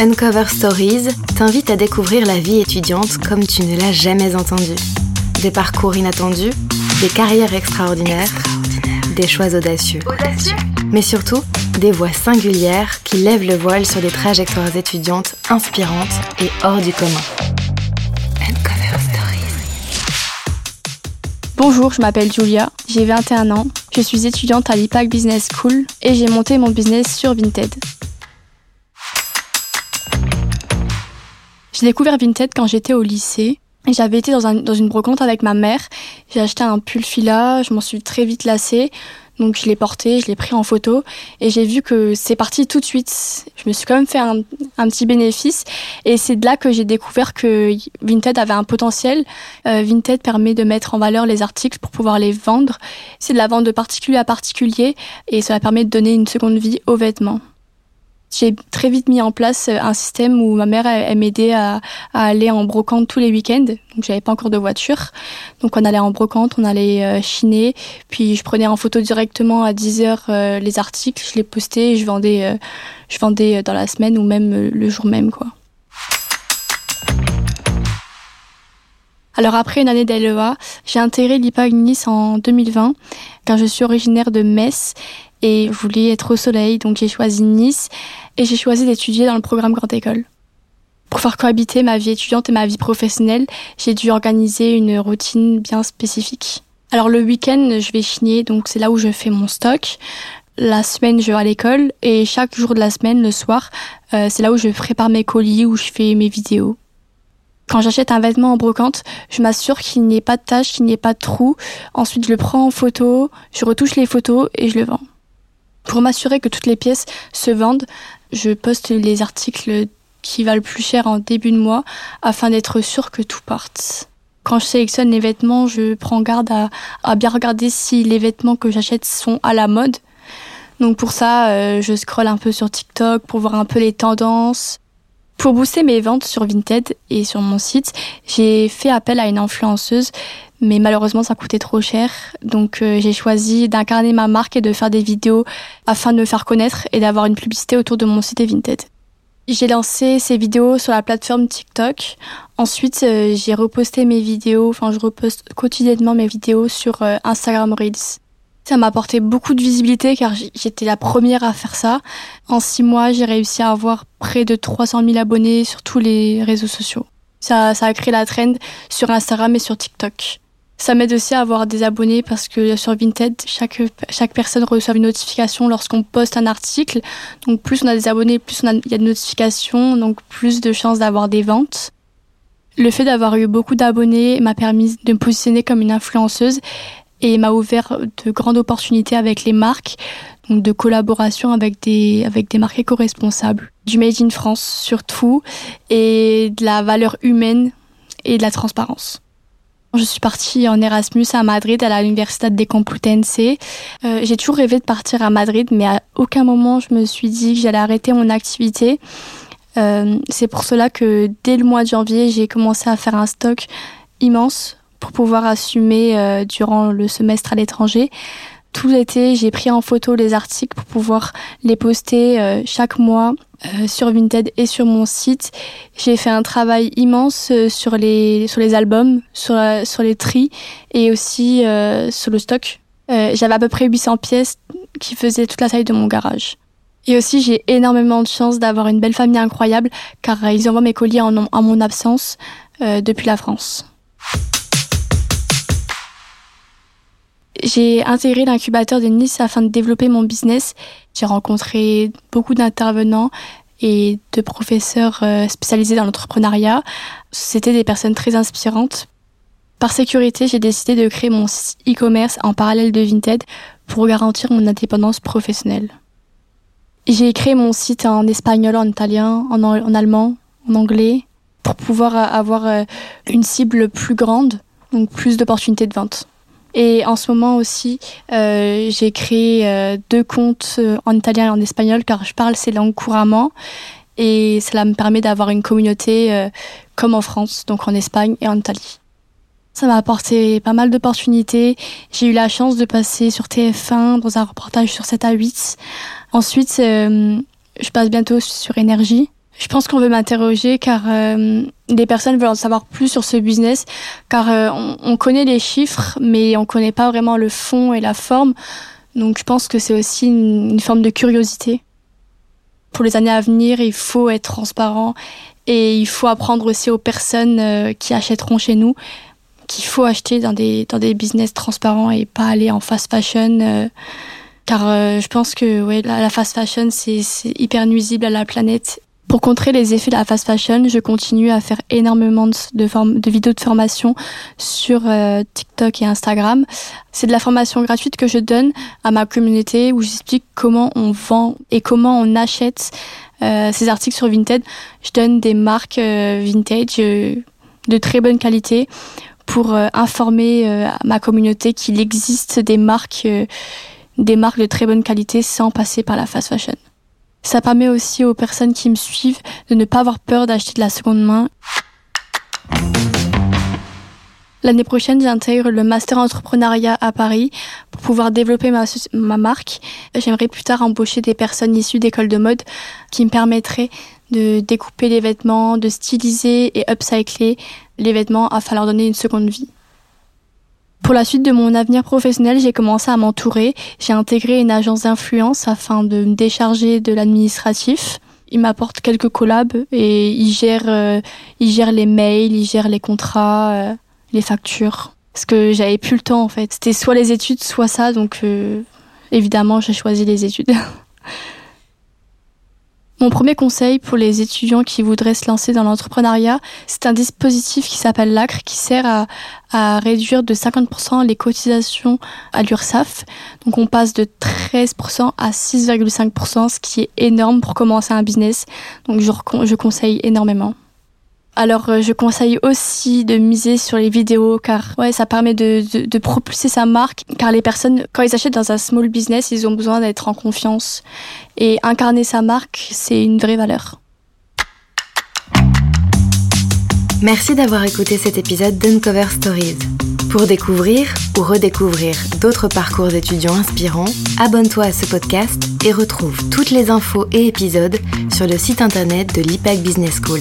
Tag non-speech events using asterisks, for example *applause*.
Uncover Stories t'invite à découvrir la vie étudiante comme tu ne l'as jamais entendue. Des parcours inattendus, des carrières extraordinaires, des choix audacieux. Mais surtout, des voix singulières qui lèvent le voile sur des trajectoires étudiantes inspirantes et hors du commun. Uncover Stories. Bonjour, je m'appelle Julia, j'ai 21 ans, je suis étudiante à l'IPAC Business School et j'ai monté mon business sur Vinted. J'ai découvert Vinted quand j'étais au lycée. J'avais été dans, une brocante avec ma mère. J'ai acheté un pull fila, je m'en suis très vite lassée. Donc je l'ai porté, je l'ai pris en photo et j'ai vu que c'est parti tout de suite. Je me suis quand même fait un, un petit bénéfice et c'est de là que j'ai découvert que Vinted avait un potentiel. Euh, Vinted permet de mettre en valeur les articles pour pouvoir les vendre. C'est de la vente de particulier à particulier et cela permet de donner une seconde vie aux vêtements j'ai très vite mis en place euh, un système où ma mère elle, m'aidait à, aller en brocante tous les week-ends. Donc j'avais pas encore de voiture, donc on allait en brocante, on allait euh, chiner, puis je prenais en photo directement à 10 heures euh, les articles, je les postais, et je vendais, je vendais dans la semaine ou même le jour même quoi. Alors après une année d'LEA, j'ai intégré l'IPAG Nice en 2020 car je suis originaire de Metz et je voulais être au soleil, donc j'ai choisi Nice et j'ai choisi d'étudier dans le programme Grande École. Pour faire cohabiter ma vie étudiante et ma vie professionnelle, j'ai dû organiser une routine bien spécifique. Alors le week-end, je vais chiner, donc c'est là où je fais mon stock. La semaine, je vais à l'école et chaque jour de la semaine, le soir, euh, c'est là où je prépare mes colis, où je fais mes vidéos. Quand j'achète un vêtement en brocante, je m'assure qu'il n'y ait pas de taches, qu'il n'y ait pas de trous. Ensuite, je le prends en photo, je retouche les photos et je le vends. Pour m'assurer que toutes les pièces se vendent, je poste les articles qui valent plus cher en début de mois afin d'être sûr que tout parte. Quand je sélectionne les vêtements, je prends garde à, bien regarder si les vêtements que j'achète sont à la mode. Donc pour ça, euh, je scrolle un peu sur TikTok pour voir un peu les tendances. Pour booster mes ventes sur Vinted et sur mon site, j'ai fait appel à une influenceuse, mais malheureusement ça coûtait trop cher. Donc euh, j'ai choisi d'incarner ma marque et de faire des vidéos afin de me faire connaître et d'avoir une publicité autour de mon site Vinted. J'ai lancé ces vidéos sur la plateforme TikTok. Ensuite, euh, j'ai reposté mes vidéos, enfin je reposte quotidiennement mes vidéos sur euh, Instagram Reels. Ça m'a apporté beaucoup de visibilité car j'étais la première à faire ça. En six mois, j'ai réussi à avoir près de 300 000 abonnés sur tous les réseaux sociaux. Ça, ça a créé la trend sur Instagram et sur TikTok. Ça m'aide aussi à avoir des abonnés parce que sur Vinted, chaque, chaque personne reçoit une notification lorsqu'on poste un article. Donc plus on a des abonnés, plus il y a de notifications, donc plus de chances d'avoir des ventes. Le fait d'avoir eu beaucoup d'abonnés m'a permis de me positionner comme une influenceuse et m'a ouvert de grandes opportunités avec les marques, donc de collaboration avec des, avec des marques éco-responsables, du Made in France surtout, et de la valeur humaine et de la transparence. Je suis partie en Erasmus à Madrid, à l'Université de Complutense. Euh, j'ai toujours rêvé de partir à Madrid, mais à aucun moment je me suis dit que j'allais arrêter mon activité. Euh, c'est pour cela que dès le mois de janvier, j'ai commencé à faire un stock immense pour pouvoir assumer euh, durant le semestre à l'étranger. Tout l'été, j'ai pris en photo les articles pour pouvoir les poster euh, chaque mois euh, sur Vinted et sur mon site. J'ai fait un travail immense euh, sur les sur les albums, sur sur les tris et aussi sur le stock. J'avais à peu près 800 pièces qui faisaient toute la taille de mon garage. Et aussi, j'ai énormément de chance d'avoir une belle famille incroyable car ils envoient mes colis en, en mon absence depuis la France. J'ai intégré l'incubateur de Nice afin de développer mon business. J'ai rencontré beaucoup d'intervenants et de professeurs euh, spécialisés dans l'entrepreneuriat. C'était des personnes très inspirantes. Par sécurité, j'ai décidé de créer mon e-commerce en parallèle de Vinted pour garantir mon indépendance professionnelle. J'ai créé mon site en espagnol, en italien, en, en allemand, en anglais, pour pouvoir avoir euh, une cible plus grande, donc plus d'opportunités de vente. Et en ce moment aussi, euh, j'ai créé euh, deux comptes euh, en italien et en espagnol car je parle ces langues couramment. Et cela me permet d'avoir une communauté euh, comme en France, donc en Espagne et en Italie. Ça m'a apporté pas mal d'opportunités. J'ai eu la chance de passer sur TF1 dans un reportage sur 7 à 8. Ensuite, euh, je passe bientôt sur Énergie. Je pense qu'on veut m'interroger car euh, des personnes veulent en savoir plus sur ce business car euh, on, connaît les chiffres mais on connaît pas vraiment le fond et la forme. Donc je pense que c'est aussi une, forme de curiosité. Pour les années à venir, il faut être transparent et il faut apprendre aussi aux personnes euh, qui achèteront chez nous qu'il faut acheter dans des, dans des business transparents et pas aller en fast fashion. car je pense que ouais, la, la fast fashion, c'est hyper nuisible à la planète pour contrer les effets de la fast fashion, je continue à faire énormément de, de, vidéos de formation sur euh, TikTok et Instagram. C'est de la formation gratuite que je donne à ma communauté où j'explique comment on vend et comment on achète euh, ces articles sur Vinted. Je donne des marques euh, vintage de très bonne qualité pour informer ma communauté qu'il existe des marques, des marques de très bonne qualité sans passer par la fast fashion. Ça permet aussi aux personnes qui me suivent de ne pas avoir peur d'acheter de la seconde main. L'année prochaine, j'intègre le master entrepreneuriat à Paris pour pouvoir développer ma, ma marque. J'aimerais plus tard embaucher des personnes issues d'écoles de mode qui me permettraient de découper les vêtements, de styliser et upcycler les vêtements afin de leur donner une seconde vie. Pour la suite de mon avenir professionnel, j'ai commencé à m'entourer. J'ai intégré une agence d'influence afin de me décharger de l'administratif. Il m'apporte quelques collabs et il gère, euh, il gère les mails, il gère les contrats, euh, les factures. Parce que j'avais plus le temps en fait. C'était soit les études, soit ça. Donc euh, évidemment, j'ai choisi les études. *laughs* Mon premier conseil pour les étudiants qui voudraient se lancer dans l'entrepreneuriat, c'est un dispositif qui s'appelle l'ACRE qui sert à, réduire de 50% les cotisations à l'URSSAF. Donc on passe de 13% à 6,5%, ce qui est énorme pour commencer un business. Donc je conseille énormément. Alors euh, je conseille aussi de miser sur les vidéos car ça permet de, de, propulser sa marque car les personnes quand ils achètent dans un small business ils ont besoin d'être en confiance et incarner sa marque c'est une vraie valeur. Merci d'avoir écouté cet épisode d'Uncover Stories. Pour découvrir ou redécouvrir d'autres parcours étudiants inspirants, abonne-toi à ce podcast et retrouve toutes les infos et épisodes sur le site internet de l'IPAC Business School.